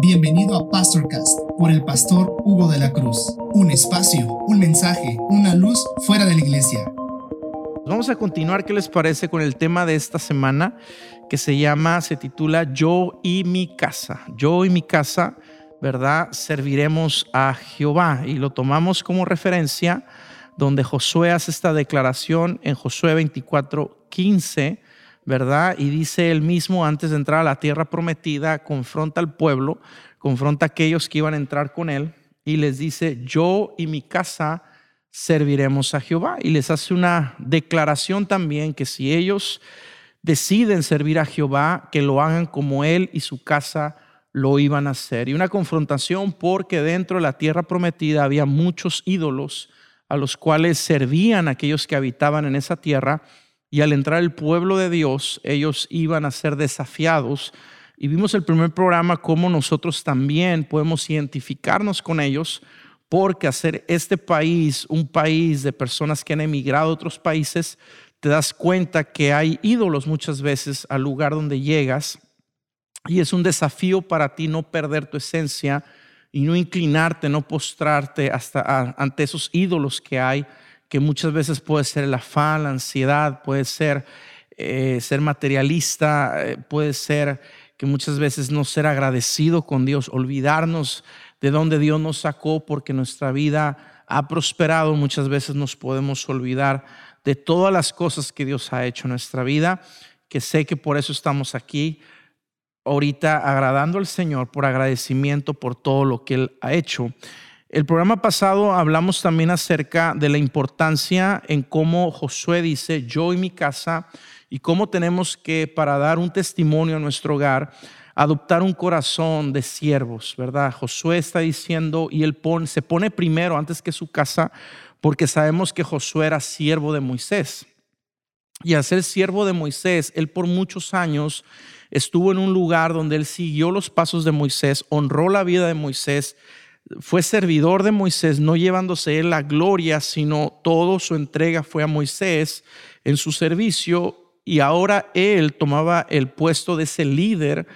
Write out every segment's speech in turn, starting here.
Bienvenido a Pastorcast por el pastor Hugo de la Cruz. Un espacio, un mensaje, una luz fuera de la iglesia. Vamos a continuar, ¿qué les parece con el tema de esta semana que se llama, se titula Yo y mi casa? Yo y mi casa, ¿verdad? Serviremos a Jehová y lo tomamos como referencia donde Josué hace esta declaración en Josué 24, 15 Y dice él mismo, antes de entrar a la tierra prometida, confronta al pueblo, confronta a aquellos que iban a entrar con él y les dice, yo y mi casa serviremos a Jehová. Y les hace una declaración también que si ellos deciden servir a Jehová, que lo hagan como él y su casa lo iban a hacer. Y una confrontación porque dentro de la tierra prometida había muchos ídolos a los cuales servían aquellos que habitaban en esa tierra y al entrar el pueblo de Dios, ellos iban a ser desafiados. Y vimos el primer programa cómo nosotros también podemos identificarnos con ellos, porque hacer este país un país de personas que han emigrado a otros países, te das cuenta que hay ídolos muchas veces al lugar donde llegas. Y es un desafío para ti no perder tu esencia y no inclinarte, no postrarte hasta ante esos ídolos que hay que muchas veces puede ser el afán, la ansiedad, puede ser eh, ser materialista, eh, puede ser que muchas veces no ser agradecido con Dios, olvidarnos de donde Dios nos sacó porque nuestra vida ha prosperado, muchas veces nos podemos olvidar de todas las cosas que Dios ha hecho en nuestra vida, que sé que por eso estamos aquí ahorita agradando al Señor por agradecimiento por todo lo que Él ha hecho. El programa pasado hablamos también acerca de la importancia en cómo Josué dice, yo y mi casa, y cómo tenemos que, para dar un testimonio a nuestro hogar, adoptar un corazón de siervos, ¿verdad? Josué está diciendo, y él se pone primero antes que su casa, porque sabemos que Josué era siervo de Moisés. Y al ser siervo de Moisés, él por muchos años estuvo en un lugar donde él siguió los pasos de Moisés, honró la vida de Moisés fue servidor de Moisés, no llevándose él la gloria, sino todo su entrega fue a Moisés en su servicio y ahora él tomaba el puesto de ese líder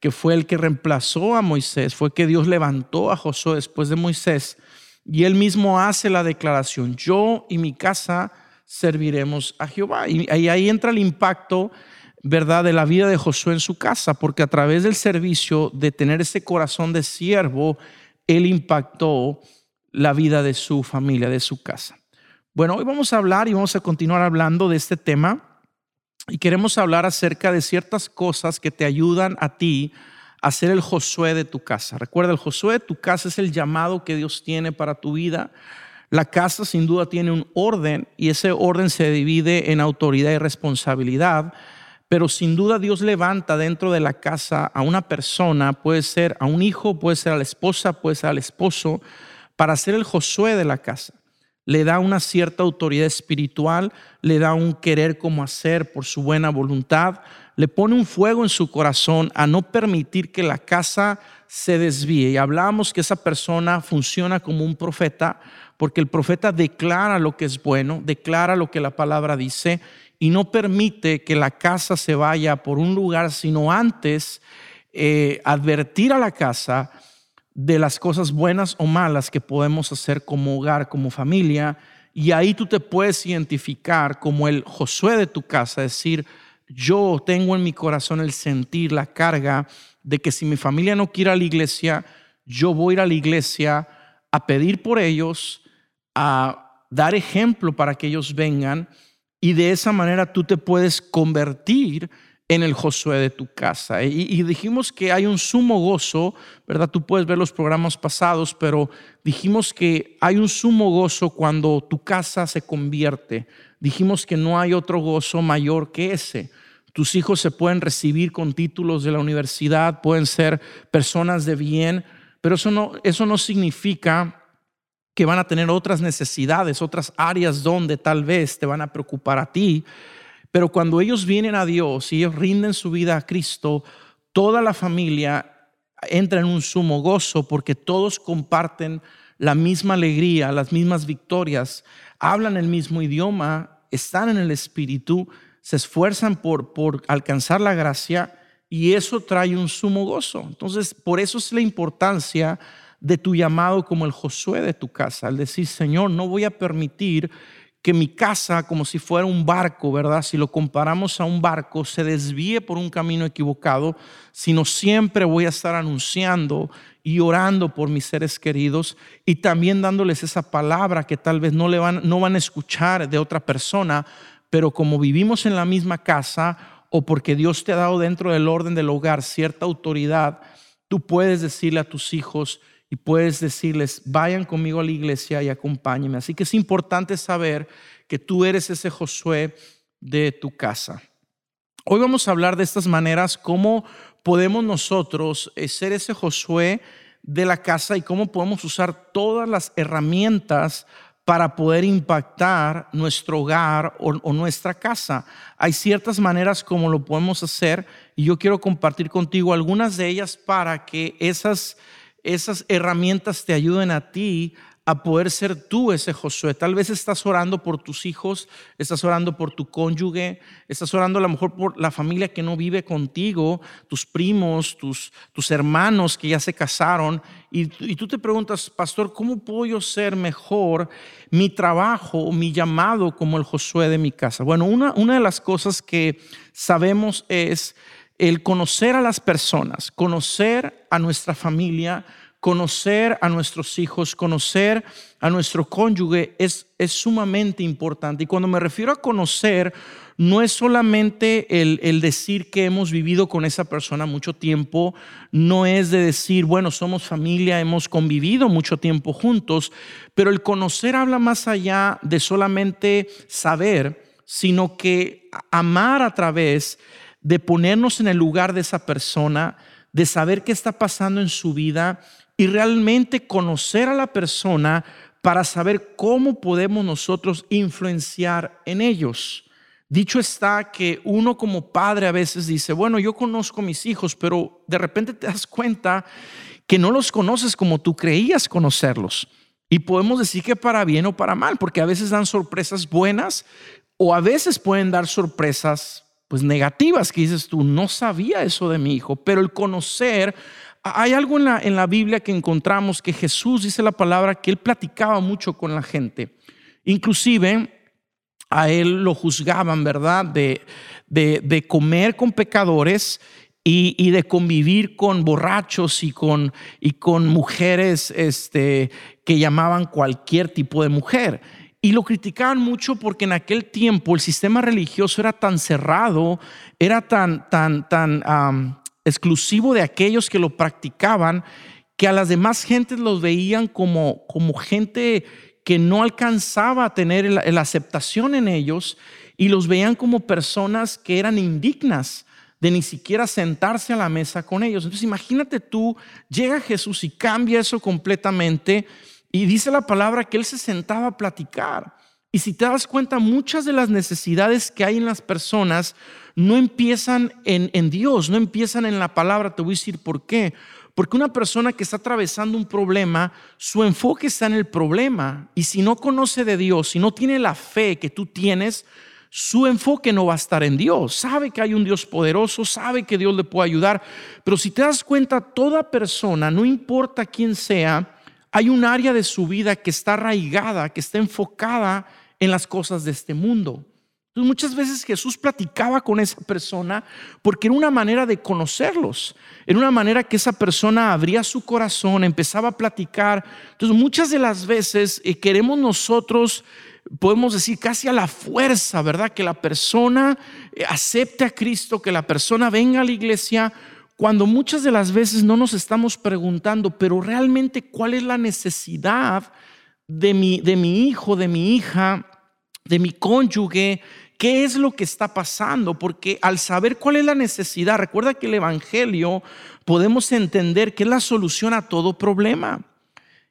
que fue el que reemplazó a Moisés, fue que Dios levantó a Josué después de Moisés y él mismo hace la declaración, yo y mi casa serviremos a Jehová. Y ahí entra el impacto, ¿verdad?, de la vida de Josué en su casa, porque a través del servicio, de tener ese corazón de siervo, él impactó la vida de su familia, de su casa. Bueno, hoy vamos a hablar y vamos a continuar hablando de este tema y queremos hablar acerca de ciertas cosas que te ayudan a ti a ser el Josué de tu casa. Recuerda, el Josué de tu casa es el llamado que Dios tiene para tu vida. La casa sin duda tiene un orden y ese orden se divide en autoridad y responsabilidad. Pero sin duda Dios levanta dentro de la casa a una persona, puede ser a un hijo, puede ser a la esposa, puede ser al esposo, para ser el Josué de la casa. Le da una cierta autoridad espiritual, le da un querer como hacer por su buena voluntad, le pone un fuego en su corazón a no permitir que la casa se desvíe. Y hablamos que esa persona funciona como un profeta, porque el profeta declara lo que es bueno, declara lo que la palabra dice y no permite que la casa se vaya por un lugar, sino antes eh, advertir a la casa de las cosas buenas o malas que podemos hacer como hogar, como familia, y ahí tú te puedes identificar como el Josué de tu casa, decir, yo tengo en mi corazón el sentir, la carga de que si mi familia no quiere ir a la iglesia, yo voy a ir a la iglesia a pedir por ellos, a dar ejemplo para que ellos vengan y de esa manera tú te puedes convertir en el Josué de tu casa. Y, dijimos que hay un sumo gozo, ¿verdad? Tú puedes ver los programas pasados, pero dijimos que hay un sumo gozo cuando tu casa se convierte. Dijimos que no hay otro gozo mayor que ese. Tus hijos se pueden recibir con títulos de la universidad, pueden ser personas de bien, pero eso no, eso no significa que van a tener otras necesidades, otras áreas donde tal vez te van a preocupar a ti. Pero cuando ellos vienen a Dios y ellos rinden su vida a Cristo, toda la familia entra en un sumo gozo porque todos comparten la misma alegría, las mismas victorias, hablan el mismo idioma, están en el Espíritu, se esfuerzan por, por alcanzar la gracia y eso trae un sumo gozo. Entonces, por eso es la importancia de tu llamado como el Josué de tu casa, al decir, Señor, no voy a permitir que mi casa, como si fuera un barco, ¿verdad? Si lo comparamos a un barco, se desvíe por un camino equivocado, sino siempre voy a estar anunciando y orando por mis seres queridos y también dándoles esa palabra que tal vez no, le van, no van a escuchar de otra persona, pero como vivimos en la misma casa o porque Dios te ha dado dentro del orden del hogar cierta autoridad, tú puedes decirle a tus hijos, y puedes decirles, vayan conmigo a la iglesia y acompáñenme. Así que es importante saber que tú eres ese Josué de tu casa. Hoy vamos a hablar de estas maneras, cómo podemos nosotros eh, ser ese Josué de la casa y cómo podemos usar todas las herramientas para poder impactar nuestro hogar o, o, nuestra casa. Hay ciertas maneras como lo podemos hacer y yo quiero compartir contigo algunas de ellas para que esas esas herramientas te ayuden a ti a poder ser tú ese Josué. Tal vez estás orando por tus hijos, estás orando por tu cónyuge, estás orando a lo mejor por la familia que no vive contigo, tus primos, tus, tus hermanos que ya se casaron. Y, tú te preguntas, pastor, ¿cómo puedo yo ser mejor mi trabajo, mi llamado como el Josué de mi casa? Bueno, una, una de las cosas que sabemos es el conocer a las personas, conocer a nuestra familia, conocer a nuestros hijos, conocer a nuestro cónyuge es, es sumamente importante. Y cuando me refiero a conocer, no es solamente el, el, decir que hemos vivido con esa persona mucho tiempo, no es de decir, bueno, somos familia, hemos convivido mucho tiempo juntos, pero el conocer habla más allá de solamente saber, sino que amar a través de ponernos en el lugar de esa persona, de saber qué está pasando en su vida y realmente conocer a la persona para saber cómo podemos nosotros influenciar en ellos. Dicho está que uno como padre a veces dice, bueno, yo conozco a mis hijos, pero de repente te das cuenta que no los conoces como tú creías conocerlos. Y podemos decir que para bien o para mal, porque a veces dan sorpresas buenas o a veces pueden dar sorpresas pues negativas que dices tú, no sabía eso de mi hijo, pero el conocer, hay algo en la, en la Biblia que encontramos que Jesús dice la palabra que él platicaba mucho con la gente, inclusive a él lo juzgaban, ¿verdad? De, de, comer con pecadores y, y, de convivir con borrachos y con, y con mujeres este, que llamaban cualquier tipo de mujer. Y lo criticaban mucho porque en aquel tiempo el sistema religioso era tan cerrado, era tan, tan, tan exclusivo de aquellos que lo practicaban, que a las demás gentes los veían como, como gente que no alcanzaba a tener la, aceptación en ellos y los veían como personas que eran indignas de ni siquiera sentarse a la mesa con ellos. Entonces imagínate tú, llega Jesús y cambia eso completamente y dice la palabra que él se sentaba a platicar. Y si te das cuenta, muchas de las necesidades que hay en las personas no empiezan en, en, Dios, no empiezan en la palabra. Te voy a decir por qué. Porque una persona que está atravesando un problema, su enfoque está en el problema. Y si no conoce de Dios, si no tiene la fe que tú tienes, su enfoque no va a estar en Dios. Sabe que hay un Dios poderoso, sabe que Dios le puede ayudar. Pero si te das cuenta, toda persona, no importa quién sea, hay un área de su vida que está arraigada, que está enfocada en las cosas de este mundo. Entonces muchas veces Jesús platicaba con esa persona porque era una manera de conocerlos, era una manera que esa persona abría su corazón, empezaba a platicar. Entonces muchas de las veces eh, queremos nosotros, podemos decir casi a la fuerza, ¿verdad? Que la persona eh, acepte a Cristo, que la persona venga a la iglesia cuando muchas de las veces no nos estamos preguntando, pero realmente cuál es la necesidad de mi, de mi hijo, de mi hija, de mi cónyuge, qué es lo que está pasando, porque al saber cuál es la necesidad, recuerda que el Evangelio podemos entender que es la solución a todo problema.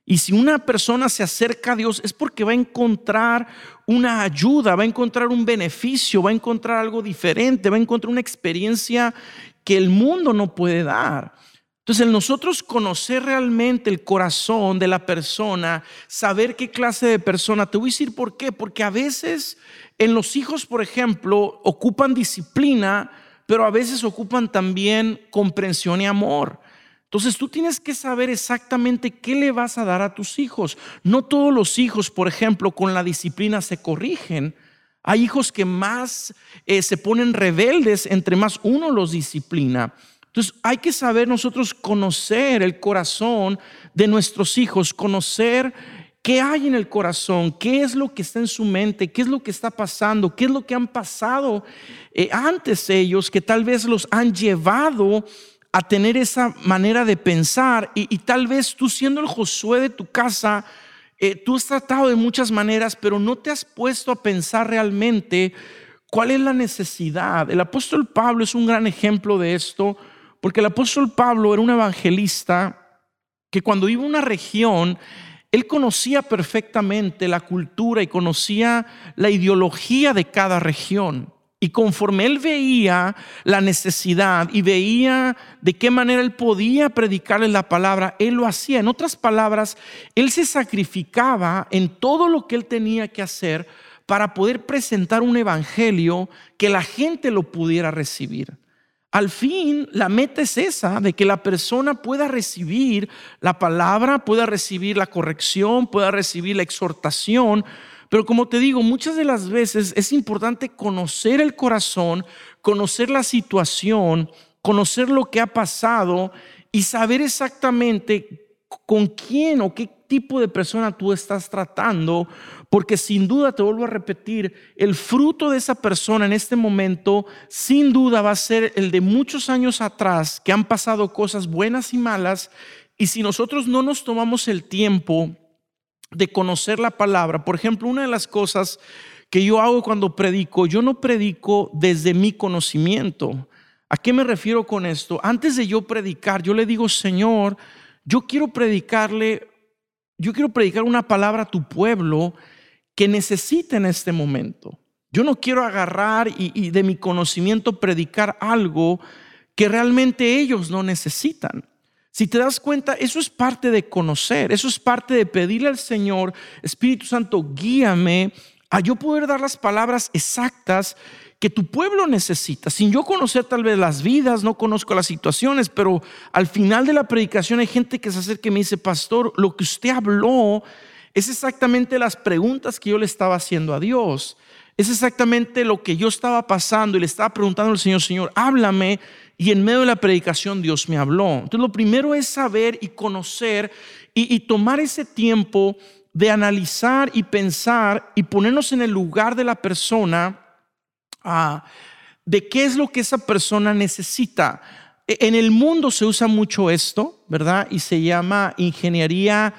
Y si una persona se acerca a Dios es porque va a encontrar una ayuda, va a encontrar un beneficio, va a encontrar algo diferente, va a encontrar una experiencia que el mundo no puede dar. Entonces, el nosotros conocer realmente el corazón de la persona, saber qué clase de persona, te voy a decir por qué, porque a veces en los hijos, por ejemplo, ocupan disciplina, pero a veces ocupan también comprensión y amor. Entonces tú tienes que saber exactamente qué le vas a dar a tus hijos. No todos los hijos, por ejemplo, con la disciplina se corrigen. Hay hijos que más eh, se ponen rebeldes entre más uno los disciplina. Entonces hay que saber nosotros conocer el corazón de nuestros hijos, conocer qué hay en el corazón, qué es lo que está en su mente, qué es lo que está pasando, qué es lo que han pasado eh, antes ellos que tal vez los han llevado a tener esa manera de pensar y, tal vez tú siendo el Josué de tu casa, eh, tú has tratado de muchas maneras, pero no te has puesto a pensar realmente cuál es la necesidad. El apóstol Pablo es un gran ejemplo de esto porque el apóstol Pablo era un evangelista que cuando iba a una región, él conocía perfectamente la cultura y conocía la ideología de cada región. Y conforme él veía la necesidad y veía de qué manera él podía predicarle la palabra, él lo hacía. En otras palabras, él se sacrificaba en todo lo que él tenía que hacer para poder presentar un evangelio que la gente lo pudiera recibir. Al fin, la meta es esa, de que la persona pueda recibir la palabra, pueda recibir la corrección, pueda recibir la exhortación. Pero como te digo, muchas de las veces es importante conocer el corazón, conocer la situación, conocer lo que ha pasado y saber exactamente con quién o qué tipo de persona tú estás tratando, porque sin duda, te vuelvo a repetir, el fruto de esa persona en este momento, sin duda va a ser el de muchos años atrás, que han pasado cosas buenas y malas, y si nosotros no nos tomamos el tiempo de conocer la palabra, por ejemplo, una de las cosas que yo hago cuando predico, yo no predico desde mi conocimiento. ¿A qué me refiero con esto? Antes de yo predicar, yo le digo, Señor, yo quiero predicarle yo quiero predicar una palabra a tu pueblo que necesita en este momento. Yo no quiero agarrar y, de mi conocimiento predicar algo que realmente ellos no necesitan. Si te das cuenta, eso es parte de conocer, eso es parte de pedirle al Señor, Espíritu Santo, guíame a yo poder dar las palabras exactas que tu pueblo necesita. Sin yo conocer tal vez las vidas, no conozco las situaciones, pero al final de la predicación hay gente que se acerca y me dice, pastor, lo que usted habló es exactamente las preguntas que yo le estaba haciendo a Dios. Es exactamente lo que yo estaba pasando y le estaba preguntando al Señor, Señor, háblame. Y en medio de la predicación Dios me habló. Entonces lo primero es saber y conocer y, tomar ese tiempo de analizar y pensar y ponernos en el lugar de la persona de qué es lo que esa persona necesita. E, en el mundo se usa mucho esto, ¿verdad? Y se llama ingeniería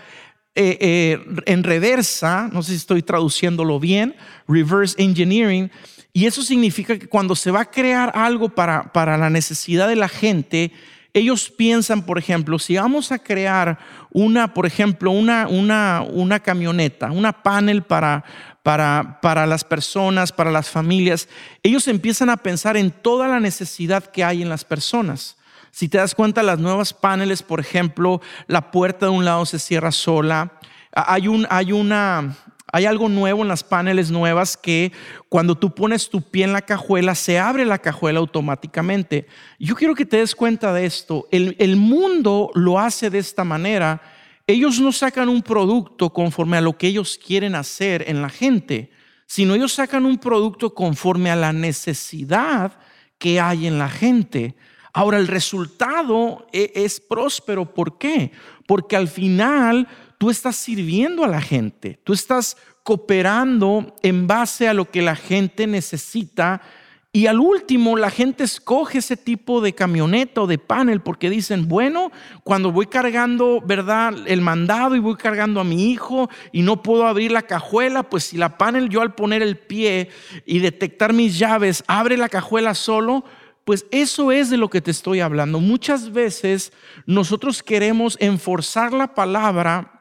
eh, eh, en reversa, no sé si estoy traduciéndolo bien, reverse engineering. Y eso significa que cuando se va a crear algo para, para la necesidad de la gente, ellos piensan, por ejemplo, si vamos a crear una, por ejemplo, una, una, una camioneta, una panel para, para, para las personas, para las familias, ellos empiezan a pensar en toda la necesidad que hay en las personas. Si te das cuenta, las nuevas paneles, por ejemplo, la puerta de un lado se cierra sola. Hay, un, hay, una, hay algo nuevo en las paneles nuevas que cuando tú pones tu pie en la cajuela, se abre la cajuela automáticamente. Yo quiero que te des cuenta de esto. El, mundo lo hace de esta manera ellos no sacan un producto conforme a lo que ellos quieren hacer en la gente, sino ellos sacan un producto conforme a la necesidad que hay en la gente. Ahora, el resultado e, es próspero. ¿Por qué? Porque al final tú estás sirviendo a la gente, tú estás cooperando en base a lo que la gente necesita y al último, la gente escoge ese tipo de camioneta o de panel porque dicen, bueno, cuando voy cargando, ¿verdad? El mandado y voy cargando a mi hijo y no puedo abrir la cajuela, pues si la panel yo al poner el pie y detectar mis llaves abre la cajuela solo, pues eso es de lo que te estoy hablando. Muchas veces nosotros queremos enforzar la palabra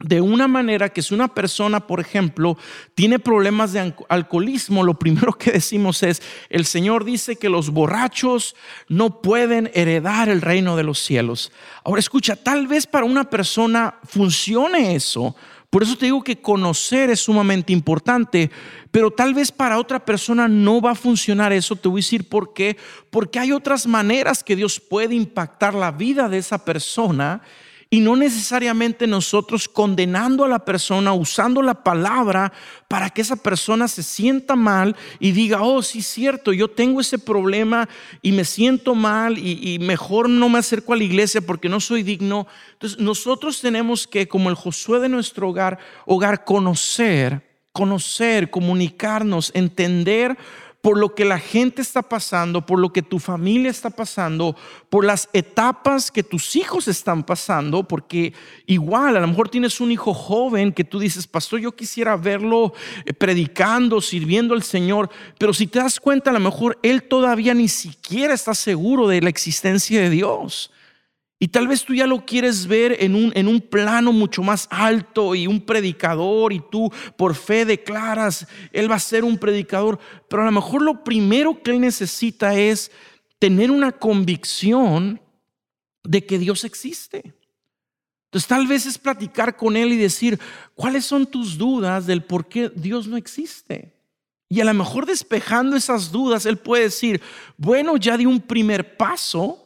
de una manera que si una persona, por ejemplo, tiene problemas de alcoholismo, lo primero que decimos es, el Señor dice que los borrachos no pueden heredar el reino de los cielos. Ahora escucha, tal vez para una persona funcione eso, Por eso te digo que conocer es sumamente importante, pero tal vez para otra persona no va a funcionar eso. Te voy a decir por qué. Porque hay otras maneras que Dios puede impactar la vida de esa persona y no necesariamente nosotros condenando a la persona, usando la palabra para que esa persona se sienta mal y diga, oh, sí cierto, yo tengo ese problema y me siento mal y, y, mejor no me acerco a la iglesia porque no soy digno. Entonces nosotros tenemos que, como el Josué de nuestro hogar, hogar conocer, conocer, comunicarnos, entender por lo que la gente está pasando, por lo que tu familia está pasando, por las etapas que tus hijos están pasando, porque igual a lo mejor tienes un hijo joven que tú dices, pastor, yo quisiera verlo eh, predicando, sirviendo al Señor, pero si te das cuenta, a lo mejor él todavía ni siquiera está seguro de la existencia de Dios. Y tal vez tú ya lo quieres ver en un, en un plano mucho más alto y un predicador y tú por fe declaras, él va a ser un predicador, pero a lo mejor lo primero que él necesita es tener una convicción de que Dios existe. Entonces tal vez es platicar con él y decir, ¿cuáles son tus dudas del por qué Dios no existe? Y a lo mejor despejando esas dudas, él puede decir, bueno, ya di un primer paso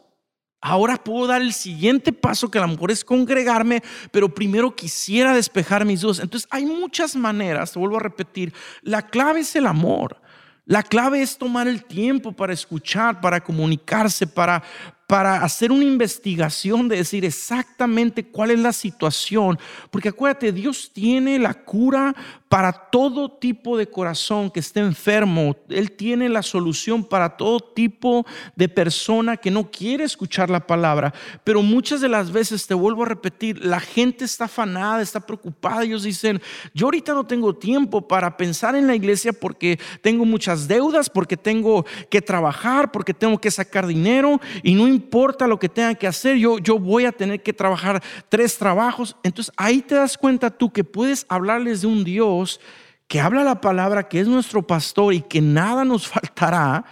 Ahora puedo dar el siguiente paso que a lo mejor es congregarme, pero primero quisiera despejar mis dudas. Entonces hay muchas maneras, te vuelvo a repetir, la clave es el amor. La clave es tomar el tiempo para escuchar, para comunicarse, para, para hacer una investigación de decir exactamente cuál es la situación. Porque acuérdate, Dios tiene la cura para todo tipo de corazón que esté enfermo. Él tiene la solución para todo tipo de persona que no quiere escuchar la palabra. Pero muchas de las veces, te vuelvo a repetir, la gente está afanada, está preocupada. Ellos dicen, yo ahorita no tengo tiempo para pensar en la iglesia porque tengo muchas deudas, porque tengo que trabajar, porque tengo que sacar dinero y no importa lo que tenga que hacer, yo, yo voy a tener que trabajar tres trabajos. Entonces ahí te das cuenta tú que puedes hablarles de un Dios que habla la palabra, que es nuestro pastor y que nada nos faltará,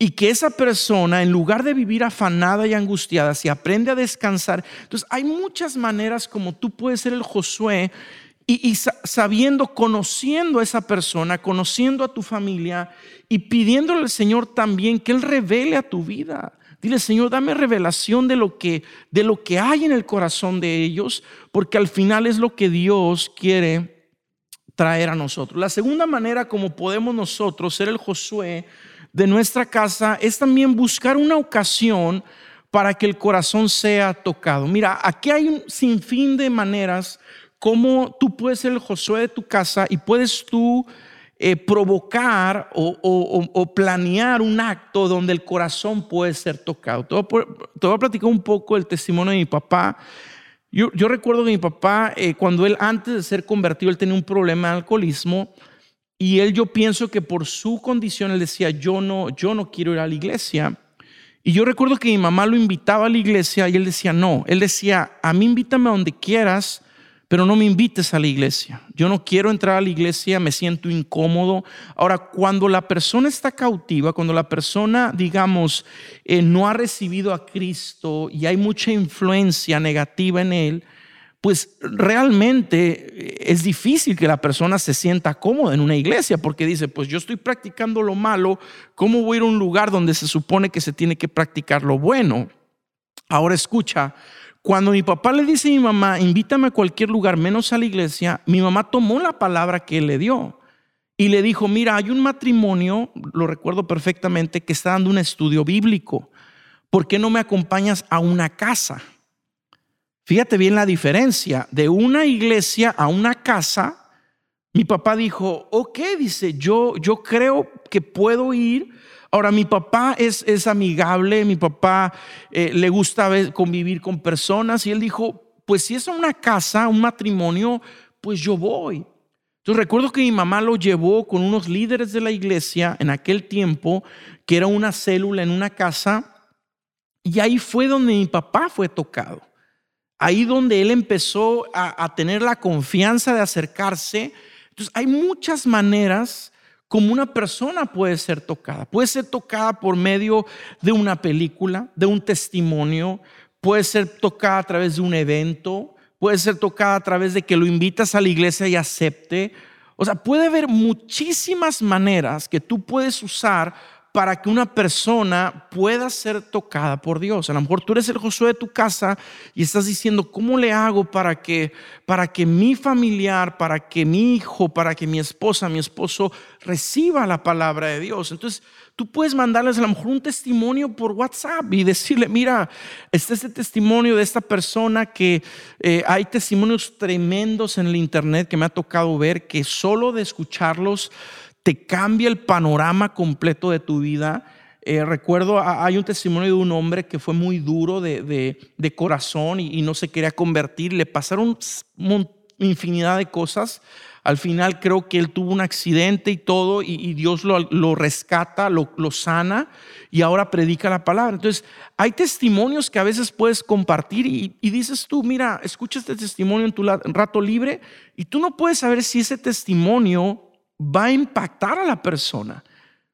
y que esa persona, en lugar de vivir afanada y angustiada, se aprende a descansar. Entonces, hay muchas maneras como tú puedes ser el Josué y, y, sabiendo, conociendo a esa persona, conociendo a tu familia y pidiéndole al Señor también que Él revele a tu vida. Dile, Señor, dame revelación de lo que de lo que hay en el corazón de ellos, porque al final es lo que Dios quiere traer a nosotros. La segunda manera como podemos nosotros ser el Josué de nuestra casa es también buscar una ocasión para que el corazón sea tocado. Mira, aquí hay un sinfín de maneras como tú puedes ser el Josué de tu casa y puedes tú eh, provocar o, planear un acto donde el corazón puede ser tocado. Te voy, a, platicar un poco el testimonio de mi papá. Yo, recuerdo que mi papá, eh, cuando él antes de ser convertido, él tenía un problema de alcoholismo y él yo pienso que por su condición él decía, yo no, yo no quiero ir a la iglesia. Y yo recuerdo que mi mamá lo invitaba a la iglesia y él decía, no, él decía, a mí invítame a donde quieras, pero no me invites a la iglesia. Yo no quiero entrar a la iglesia, me siento incómodo. Ahora, cuando la persona está cautiva, cuando la persona, digamos, eh, no ha recibido a Cristo y hay mucha influencia negativa en él, pues realmente eh, es difícil que la persona se sienta cómoda en una iglesia porque dice, pues yo estoy practicando lo malo, ¿cómo voy a ir a un lugar donde se supone que se tiene que practicar lo bueno? Ahora escucha, cuando mi papá le dice a mi mamá, invítame a cualquier lugar menos a la iglesia, mi mamá tomó la palabra que él le dio y le dijo, mira, hay un matrimonio, lo recuerdo perfectamente, que está dando un estudio bíblico. ¿Por qué no me acompañas a una casa? Fíjate bien la diferencia de una iglesia a una casa. Mi papá dijo, ok, dice, yo, yo creo que puedo ir Ahora, mi papá es, es amigable, mi papá eh, le gusta convivir con personas y él dijo, pues si es una casa, un matrimonio, pues yo voy. Entonces recuerdo que mi mamá lo llevó con unos líderes de la iglesia en aquel tiempo, que era una célula en una casa, y ahí fue donde mi papá fue tocado. Ahí donde él empezó a, a tener la confianza de acercarse. Entonces hay muchas maneras como una persona puede ser tocada. Puede ser tocada por medio de una película, de un testimonio, puede ser tocada a través de un evento, puede ser tocada a través de que lo invitas a la iglesia y acepte. O sea, puede haber muchísimas maneras que tú puedes usar para que una persona pueda ser tocada por Dios. A lo mejor tú eres el Josué de tu casa y estás diciendo, ¿cómo le hago para que, para que mi familiar, para que mi hijo, para que mi esposa, mi esposo reciba la palabra de Dios? Entonces, tú puedes mandarles a lo mejor un testimonio por WhatsApp y decirle, mira, este es el testimonio de esta persona que eh, hay testimonios tremendos en el Internet que me ha tocado ver, que solo de escucharlos te cambia el panorama completo de tu vida. Eh, recuerdo, hay un testimonio de un hombre que fue muy duro de, corazón y, no se quería convertir. Le pasaron infinidad de cosas. Al final creo que él tuvo un accidente y todo, y, Dios lo, rescata, lo, sana y ahora predica la palabra. Entonces, hay testimonios que a veces puedes compartir y dices tú, mira, escucha este testimonio en tu rato libre y tú no puedes saber si ese testimonio va a impactar a la persona.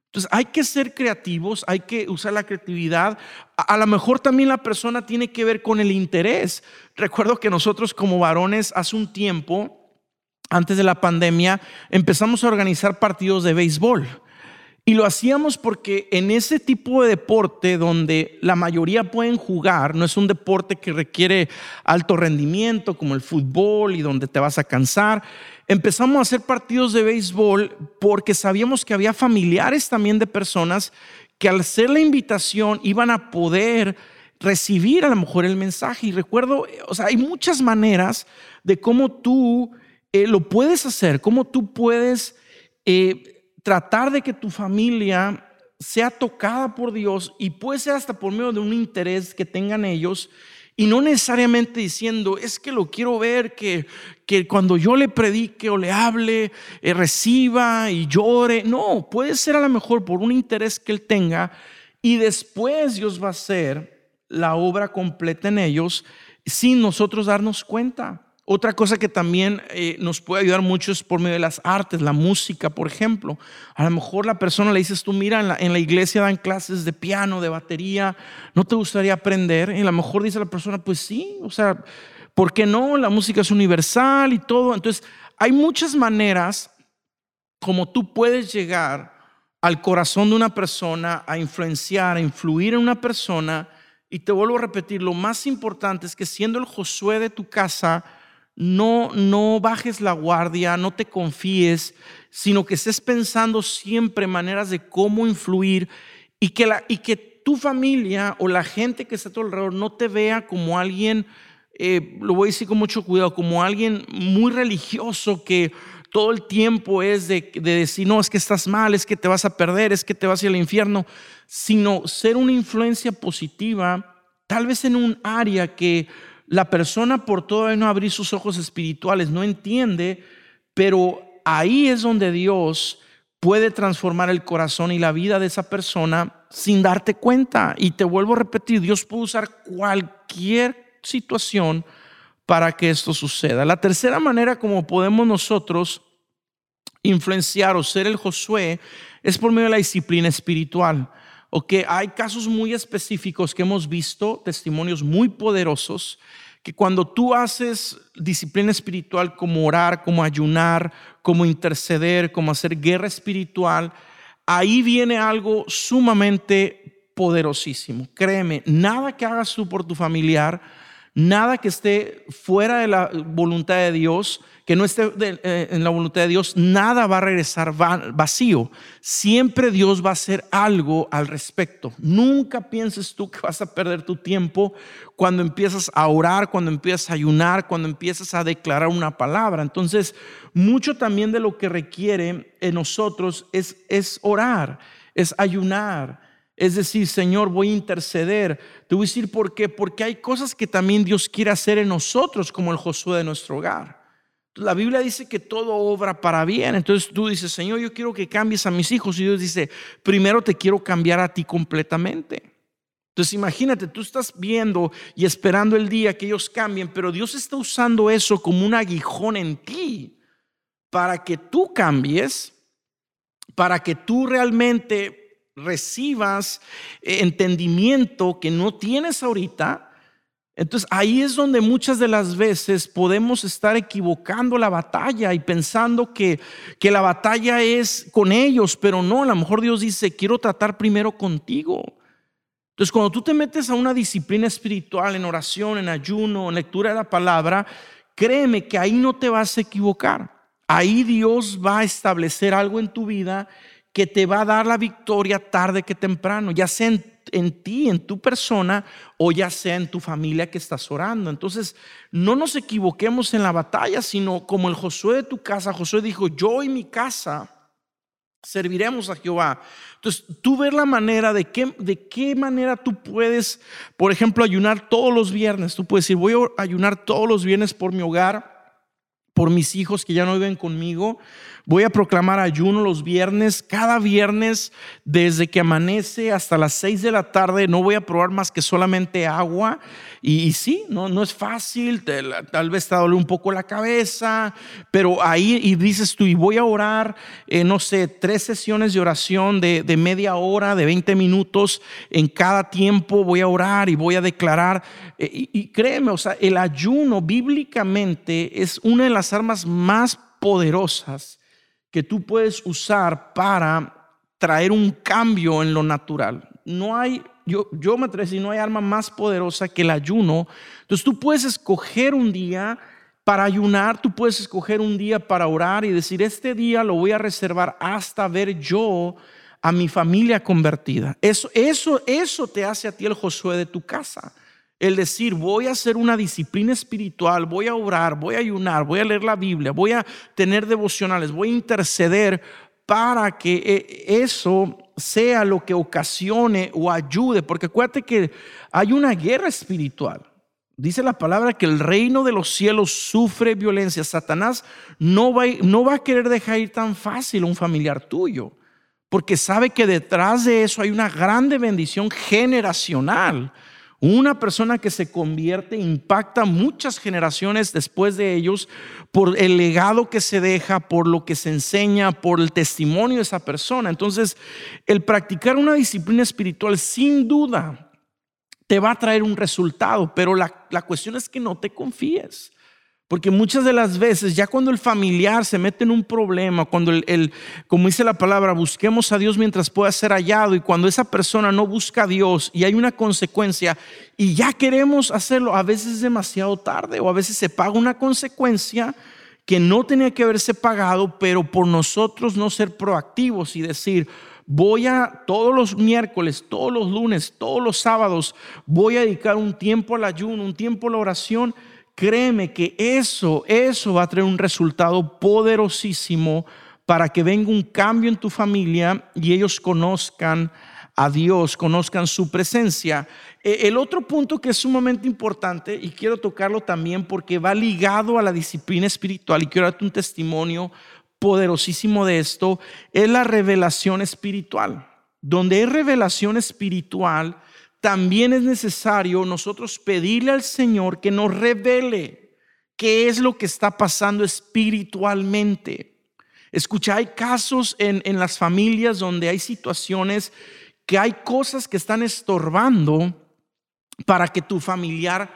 Entonces hay que ser creativos, hay que usar la creatividad. A, lo mejor también la persona tiene que ver con el interés. Recuerdo que nosotros como varones hace un tiempo, antes de la pandemia, empezamos a organizar partidos de béisbol. Y lo hacíamos porque en ese tipo de deporte donde la mayoría pueden jugar, no es un deporte que requiere alto rendimiento como el fútbol y donde te vas a cansar, empezamos a hacer partidos de béisbol porque sabíamos que había familiares también de personas que al hacer la invitación iban a poder recibir a lo mejor el mensaje. Y recuerdo, o sea, hay muchas maneras de cómo tú eh, lo puedes hacer, cómo tú puedes eh, tratar de que tu familia sea tocada por Dios y puede ser hasta por medio de un interés que tengan ellos y no necesariamente diciendo, es que lo quiero ver, que, que cuando yo le predique o le hable, eh, reciba y llore. No, puede ser a lo mejor por un interés que él tenga y después Dios va a hacer la obra completa en ellos sin nosotros darnos cuenta. Otra cosa que también eh, nos puede ayudar mucho es por medio de las artes, la música, por ejemplo. A lo mejor la persona le dices tú, mira, en la, en la, iglesia dan clases de piano, de batería, ¿no te gustaría aprender? Y a lo mejor dice la persona, pues sí, o sea, ¿por qué no? La música es universal y todo. Entonces, hay muchas maneras como tú puedes llegar al corazón de una persona, a influenciar, a influir en una persona. Y te vuelvo a repetir, lo más importante es que siendo el Josué de tu casa, no, no bajes la guardia, no te confíes, sino que estés pensando siempre maneras de cómo influir y que, tu familia o la gente que está a tu alrededor no te vea como alguien, eh, lo voy a decir con mucho cuidado, como alguien muy religioso que todo el tiempo es de, de, decir, no, es que estás mal, es que te vas a perder, es que te vas al infierno, sino ser una influencia positiva, tal vez en un área que la persona por todo no abrir sus ojos espirituales no entiende, pero ahí es donde Dios puede transformar el corazón y la vida de esa persona sin darte cuenta. Y te vuelvo a repetir, Dios puede usar cualquier situación para que esto suceda. La tercera manera como podemos nosotros influenciar o ser el Josué es por medio de la disciplina espiritual. O que hay casos muy específicos que hemos visto, testimonios muy poderosos, que cuando tú haces disciplina espiritual como orar, como ayunar, como interceder, como hacer guerra espiritual, ahí viene algo sumamente poderosísimo. Créeme, nada que hagas tú por tu familiar, nada que esté fuera de la voluntad de Dios, que no esté eh, en la voluntad de Dios, nada va a regresar vacío. Siempre Dios va a hacer algo al respecto. Nunca pienses tú que vas a perder tu tiempo cuando empiezas a orar, cuando empiezas a ayunar, cuando empiezas a declarar una palabra. Entonces, mucho también de lo que requiere en nosotros es, es orar, es ayunar. Es decir, Señor, voy a interceder. Te voy a decir por qué. Porque hay cosas que también Dios quiere hacer en nosotros, como el Josué de nuestro hogar. La Biblia dice que todo obra para bien. Entonces tú dices, Señor, yo quiero que cambies a mis hijos. Y Dios dice, primero te quiero cambiar a ti completamente. Entonces imagínate, tú estás viendo y esperando el día que ellos cambien, pero Dios está usando eso como un aguijón en ti para que tú cambies, para que tú realmente recibas entendimiento que no tienes ahorita Entonces ahí es donde muchas de las veces podemos estar equivocando la batalla y pensando que, que la batalla es con ellos, pero no, a lo mejor Dios dice, quiero tratar primero contigo. Entonces cuando tú te metes a una disciplina espiritual, en oración, en ayuno, en lectura de la palabra, créeme que ahí no te vas a equivocar. Ahí Dios va a establecer algo en tu vida que te va a dar la victoria tarde que temprano, ya sea en en ti, en tu persona, o ya sea en tu familia que estás orando. Entonces, no nos equivoquemos en la batalla, sino como el Josué de tu casa, Josué dijo, yo y mi casa serviremos a Jehová. Entonces, tú ver la manera de qué, de qué manera tú puedes, por ejemplo, ayunar todos los viernes. Tú puedes decir, voy a ayunar todos los viernes por mi hogar, por mis hijos que ya no viven conmigo. Voy a proclamar ayuno los viernes, cada viernes, desde que amanece hasta las seis de la tarde. No voy a probar más que solamente agua. Y, sí, no, no es fácil, tal vez te duele un poco la cabeza, pero ahí y dices tú, y voy a orar, eh, no sé, tres sesiones de oración de, media hora, de 20 minutos en cada tiempo. Voy a orar y voy a declarar. Eh, y créeme, o sea, el ayuno bíblicamente es una de las armas más poderosas que tú puedes usar para traer un cambio en lo natural. No hay, yo, yo me atrevo no hay arma más poderosa que el ayuno. Entonces tú puedes escoger un día para ayunar, tú puedes escoger un día para orar y decir, este día lo voy a reservar hasta ver yo a mi familia convertida. Eso, eso, eso te hace a ti el Josué de tu casa el decir, voy a hacer una disciplina espiritual, voy a orar, voy a ayunar, voy a leer la Biblia, voy a tener devocionales, voy a interceder para que eh, eso sea lo que ocasione o ayude, porque acuérdate que hay una guerra espiritual. Dice la palabra que el reino de los cielos sufre violencia. Satanás no va, no va a querer dejar ir tan fácil a un familiar tuyo, porque sabe que detrás de eso hay una grande bendición generacional una persona que se convierte impacta muchas generaciones después de ellos por el legado que se deja, por lo que se enseña, por el testimonio de esa persona. Entonces, el practicar una disciplina espiritual sin duda te va a traer un resultado, pero la, la cuestión es que no te confíes. Porque muchas de las veces, ya cuando el familiar se mete en un problema, cuando el, como dice la palabra, busquemos a Dios mientras pueda ser hallado, y cuando esa persona no busca a Dios y hay una consecuencia y ya queremos hacerlo, a veces es demasiado tarde o a veces se paga una consecuencia que no tenía que haberse pagado, pero por nosotros no ser proactivos y decir, voy a todos los miércoles, todos los lunes, todos los sábados, voy a dedicar un tiempo al ayuno, un tiempo a la oración créeme que eso, eso va a traer un resultado poderosísimo para que venga un cambio en tu familia y ellos conozcan a Dios, conozcan su presencia. E, el otro punto que es sumamente importante, y quiero tocarlo también porque va ligado a la disciplina espiritual, y quiero darte un testimonio poderosísimo de esto, es la revelación espiritual. Donde hay revelación espiritual, también es necesario nosotros pedirle al Señor que nos revele qué es lo que está pasando espiritualmente. Escucha, hay casos en, en las familias donde hay situaciones que hay cosas que están estorbando para que tu familiar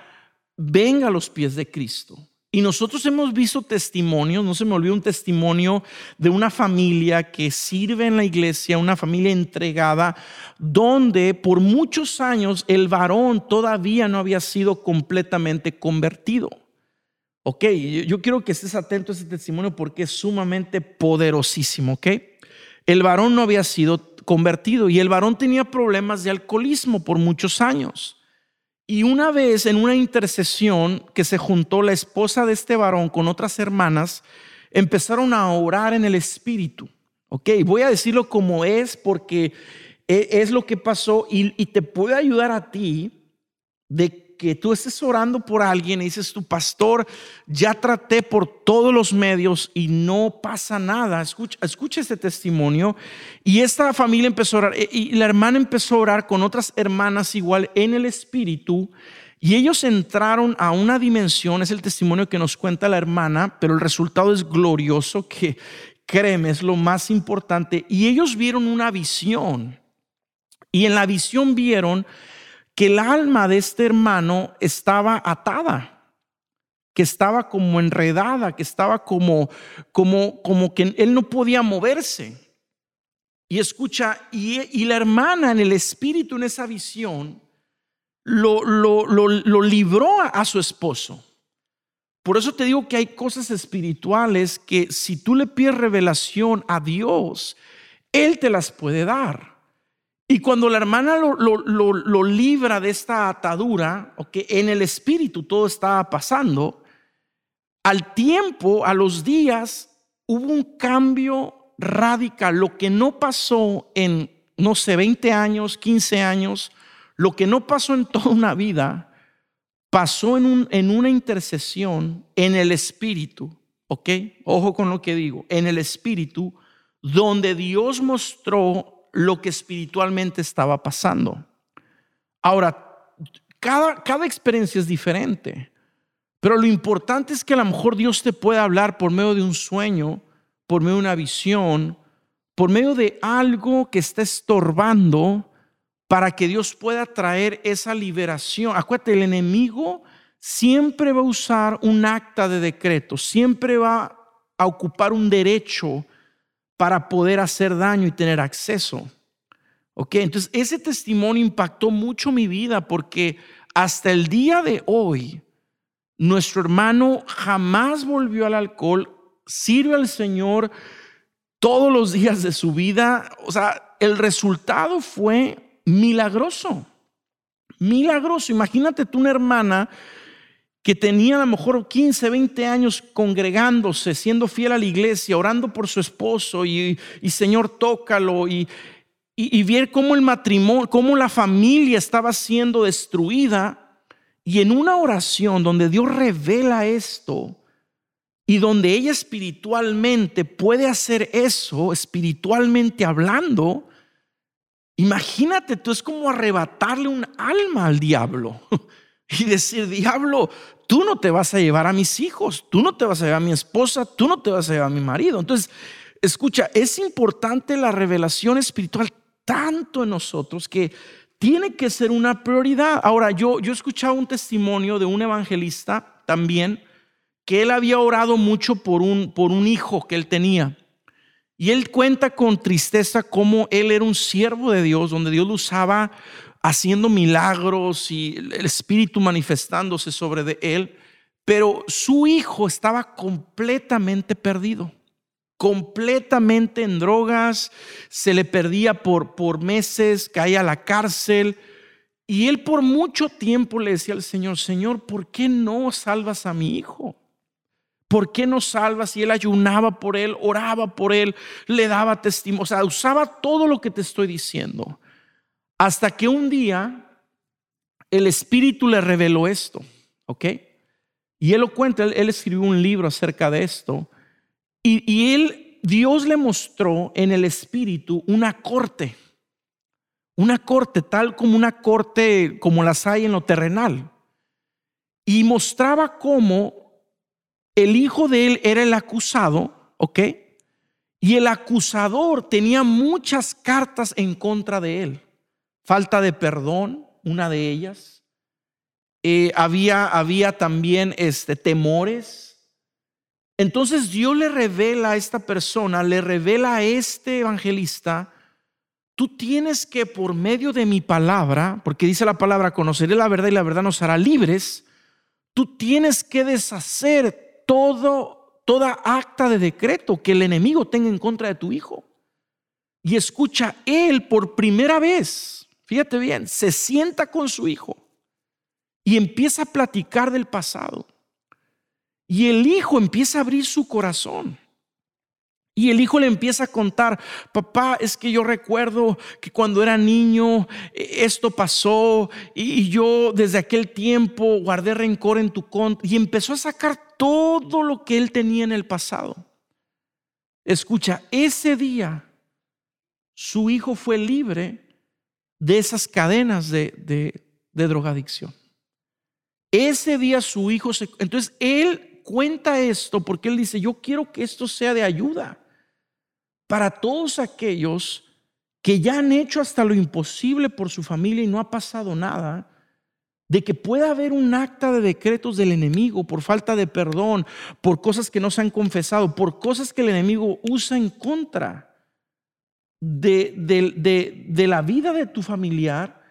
venga a los pies de Cristo. Y nosotros hemos visto testimonios, no se me olvidó un testimonio de una familia que sirve en la iglesia, una familia entregada, donde por muchos años el varón todavía no había sido completamente convertido. Ok, yo quiero que estés atento a ese testimonio porque es sumamente poderosísimo, ok. El varón no había sido convertido y el varón tenía problemas de alcoholismo por muchos años. Y una vez en una intercesión que se juntó la esposa de este varón con otras hermanas, empezaron a orar en el Espíritu. Ok, voy a decirlo como es porque e, es lo que pasó y, y te puede ayudar a ti de que tú estés orando por alguien y dices, tu pastor, ya traté por todos los medios y no pasa nada. Escucha, escucha este testimonio. Y esta familia empezó a orar e, y la hermana empezó a orar con otras hermanas igual en el espíritu. Y ellos entraron a una dimensión, es el testimonio que nos cuenta la hermana, pero el resultado es glorioso, que créeme, es lo más importante. Y ellos vieron una visión. Y en la visión vieron que el alma de este hermano estaba atada, que estaba como enredada, que estaba como, como, como que él no podía moverse. Y escucha, y, la hermana en el espíritu, en esa visión, lo, lo, lo, libró a, a su esposo. Por eso te digo que hay cosas espirituales que si tú le pides revelación a Dios, Él te las puede dar. Y cuando la hermana lo, libra de esta atadura, que en el espíritu todo estaba pasando, al tiempo, a los días, hubo un cambio radical. Lo que no pasó en, no sé, 20 años, 15 años, lo que no pasó en toda una vida, pasó en, en una intercesión en el espíritu, ¿ok? Ojo con lo que digo, en el espíritu, donde Dios mostró lo que espiritualmente estaba pasando. Ahora, cada, cada experiencia es diferente, pero lo importante es que a lo mejor Dios te pueda hablar por medio de un sueño, por medio de una visión, por medio de algo que está estorbando para que Dios pueda traer esa liberación. Acuérdate, el enemigo siempre va a usar un acta de decreto, siempre va a ocupar un derecho para poder hacer daño y tener acceso. Ok, entonces ese testimonio impactó mucho mi vida porque hasta el día de hoy, nuestro hermano jamás volvió al alcohol, sirve al Señor todos los días de su vida. O sea, el resultado fue milagroso. Milagroso. Imagínate tú una hermana que tenía a lo mejor 15, 20 años congregándose, siendo fiel a la iglesia, orando por su esposo y, Señor, tócalo y, y, y ver cómo el matrimonio, cómo la familia estaba siendo destruida. Y en una oración donde Dios revela esto y donde ella espiritualmente puede hacer eso, espiritualmente hablando, imagínate, tú es como arrebatarle un alma al diablo y decir, diablo, tú no te vas a llevar a mis hijos, tú no te vas a llevar a mi esposa, tú no te vas a llevar a mi marido. Entonces, escucha, es importante la revelación espiritual tanto en nosotros que tiene que ser una prioridad. Ahora, yo, yo he escuchado un testimonio de un evangelista también que él había orado mucho por un, por un hijo que él tenía. Y él cuenta con tristeza cómo él era un siervo de Dios, donde Dios lo usaba haciendo milagros y el Espíritu manifestándose sobre de él, pero su hijo estaba completamente perdido, completamente en drogas, se le perdía por, por meses, caía a la cárcel. Y él por mucho tiempo le decía al Señor, Señor, ¿por qué no salvas a mi hijo? ¿Por qué no salvas? Y él ayunaba por él, oraba por él, le daba testimonio, o sea, usaba todo lo que te estoy diciendo. Hasta que un día el Espíritu le reveló esto, ¿ok? Y él lo cuenta, él, escribió un libro acerca de esto. Y, y él, Dios le mostró en el Espíritu una corte, una corte tal como una corte como las hay en lo terrenal. Y mostraba cómo el hijo de él era el acusado, ¿ok? Y el acusador tenía muchas cartas en contra de él falta de perdón, una de ellas. Eh, había, había también este, temores. Entonces Dios le revela a esta persona, le revela a este evangelista, tú tienes que por medio de mi palabra, porque dice la palabra, conoceré la verdad y la verdad nos hará libres, tú tienes que deshacer todo, toda acta de decreto que el enemigo tenga en contra de tu hijo. Y escucha, él por primera vez fíjate bien, se sienta con su hijo y empieza a platicar del pasado. Y el hijo empieza a abrir su corazón. Y el hijo le empieza a contar, papá, es que yo recuerdo que cuando era niño e, esto pasó y yo desde aquel tiempo guardé rencor en tu contra. Y empezó a sacar todo lo que él tenía en el pasado. Escucha, ese día su hijo fue libre de esas cadenas de, drogadicción. Ese día su hijo se... Entonces él cuenta esto porque él dice, yo quiero que esto sea de ayuda para todos aquellos que ya han hecho hasta lo imposible por su familia y no ha pasado nada, de que pueda haber un acta de decretos del enemigo por falta de perdón, por cosas que no se han confesado, por cosas que el enemigo usa en contra de, de, la vida de tu familiar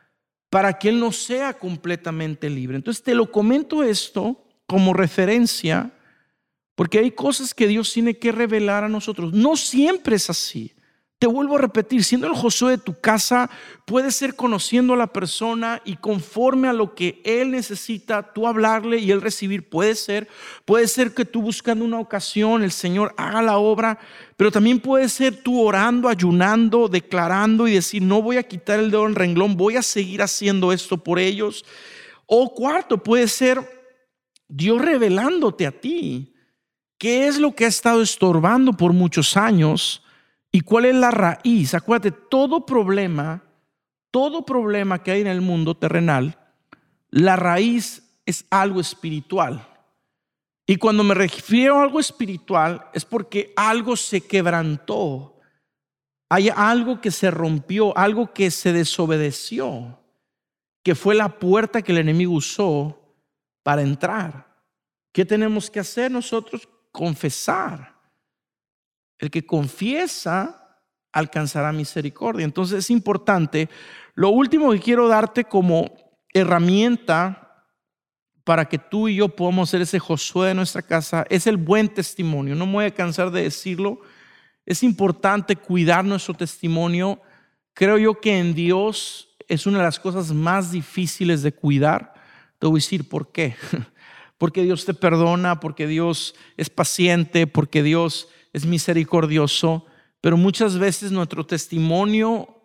para que él no sea completamente libre. Entonces te lo comento esto como referencia, porque hay cosas que Dios tiene que revelar a nosotros. No siempre es así. Te vuelvo a repetir, siendo el Josué de tu casa, puedes ser conociendo a la persona y conforme a lo que él necesita, tú hablarle y él recibir. Puede ser, puede ser que tú buscando una ocasión, el Señor haga la obra, pero también puede ser tú orando, ayunando, declarando y decir, no voy a quitar el dedo en renglón, voy a seguir haciendo esto por ellos. O cuarto, puede ser Dios revelándote a ti qué es lo que ha estado estorbando por muchos años ¿Y cuál es la raíz? Acuérdate, todo problema, todo problema que hay en el mundo terrenal, la raíz es algo espiritual. Y cuando me refiero a algo espiritual es porque algo se quebrantó, hay algo que se rompió, algo que se desobedeció, que fue la puerta que el enemigo usó para entrar. ¿Qué tenemos que hacer nosotros? Confesar. El que confiesa alcanzará misericordia. Entonces es importante. Lo último que quiero darte como herramienta para que tú y yo podamos ser ese Josué de nuestra casa es el buen testimonio. No me voy a cansar de decirlo. Es importante cuidar nuestro testimonio. Creo yo que en Dios es una de las cosas más difíciles de cuidar. Te voy a decir por qué. Porque Dios te perdona, porque Dios es paciente, porque Dios es misericordioso, pero muchas veces nuestro testimonio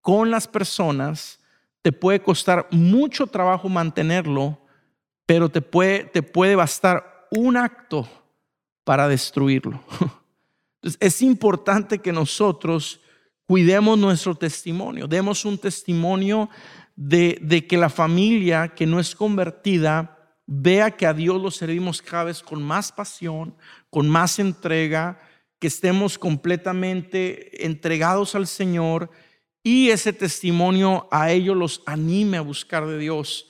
con las personas te puede costar mucho trabajo mantenerlo, pero te puede, te puede bastar un acto para destruirlo. Entonces es importante que nosotros cuidemos nuestro testimonio, demos un testimonio de, de que la familia que no es convertida vea que a Dios lo servimos cada vez con más pasión, con más entrega, que estemos completamente entregados al Señor y ese testimonio a ellos los anime a buscar de Dios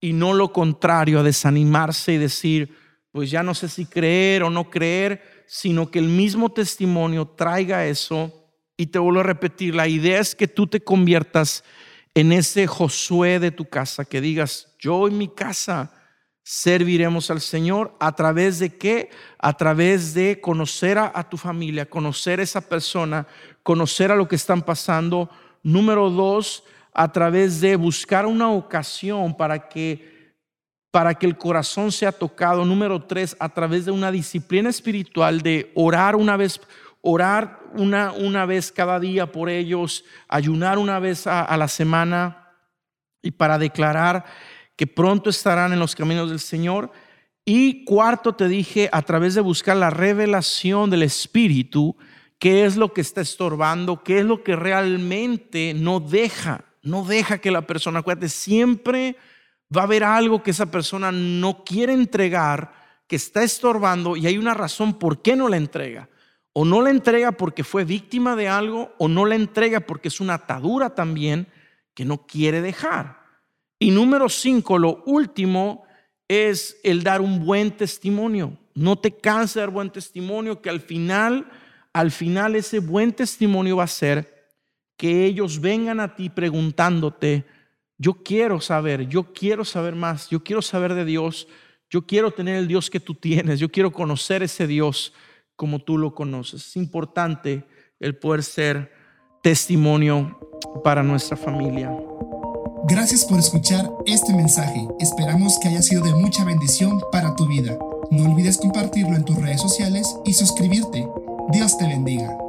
y no lo contrario, a desanimarse y decir, pues ya no sé si creer o no creer, sino que el mismo testimonio traiga eso. Y te vuelvo a repetir, la idea es que tú te conviertas en ese Josué de tu casa, que digas, yo en mi casa serviremos al Señor a través de qué? A través de conocer a, tu familia, conocer a esa persona, conocer a lo que están pasando. Número dos, a través de buscar una ocasión para que para que el corazón sea tocado. Número tres, a través de una disciplina espiritual de orar una vez, orar una, una vez cada día por ellos, ayunar una vez a la semana y para declarar que pronto estarán en los caminos del Señor. Y cuarto, te dije, a través de buscar la revelación del Espíritu, qué es lo que está estorbando, qué es lo que realmente no deja, no deja que la persona, acuérdate, siempre va a haber algo que esa persona no quiere entregar, que está estorbando y hay una razón por qué no la entrega. O no la entrega porque fue víctima de algo, o no la entrega porque es una atadura también que no quiere dejar. Y número cinco, lo último es el dar un buen testimonio. No te canses de dar buen testimonio, que al final, al final ese buen testimonio va a ser que ellos vengan a ti preguntándote, yo quiero saber, yo quiero saber más, yo quiero saber de Dios, yo quiero tener el Dios que tú tienes, yo quiero conocer ese Dios como tú lo conoces. Es importante el poder ser testimonio para nuestra familia. Gracias por escuchar este mensaje. Esperamos que haya sido de mucha bendición para tu vida. No olvides compartirlo en tus redes sociales y suscribirte. Dios te bendiga.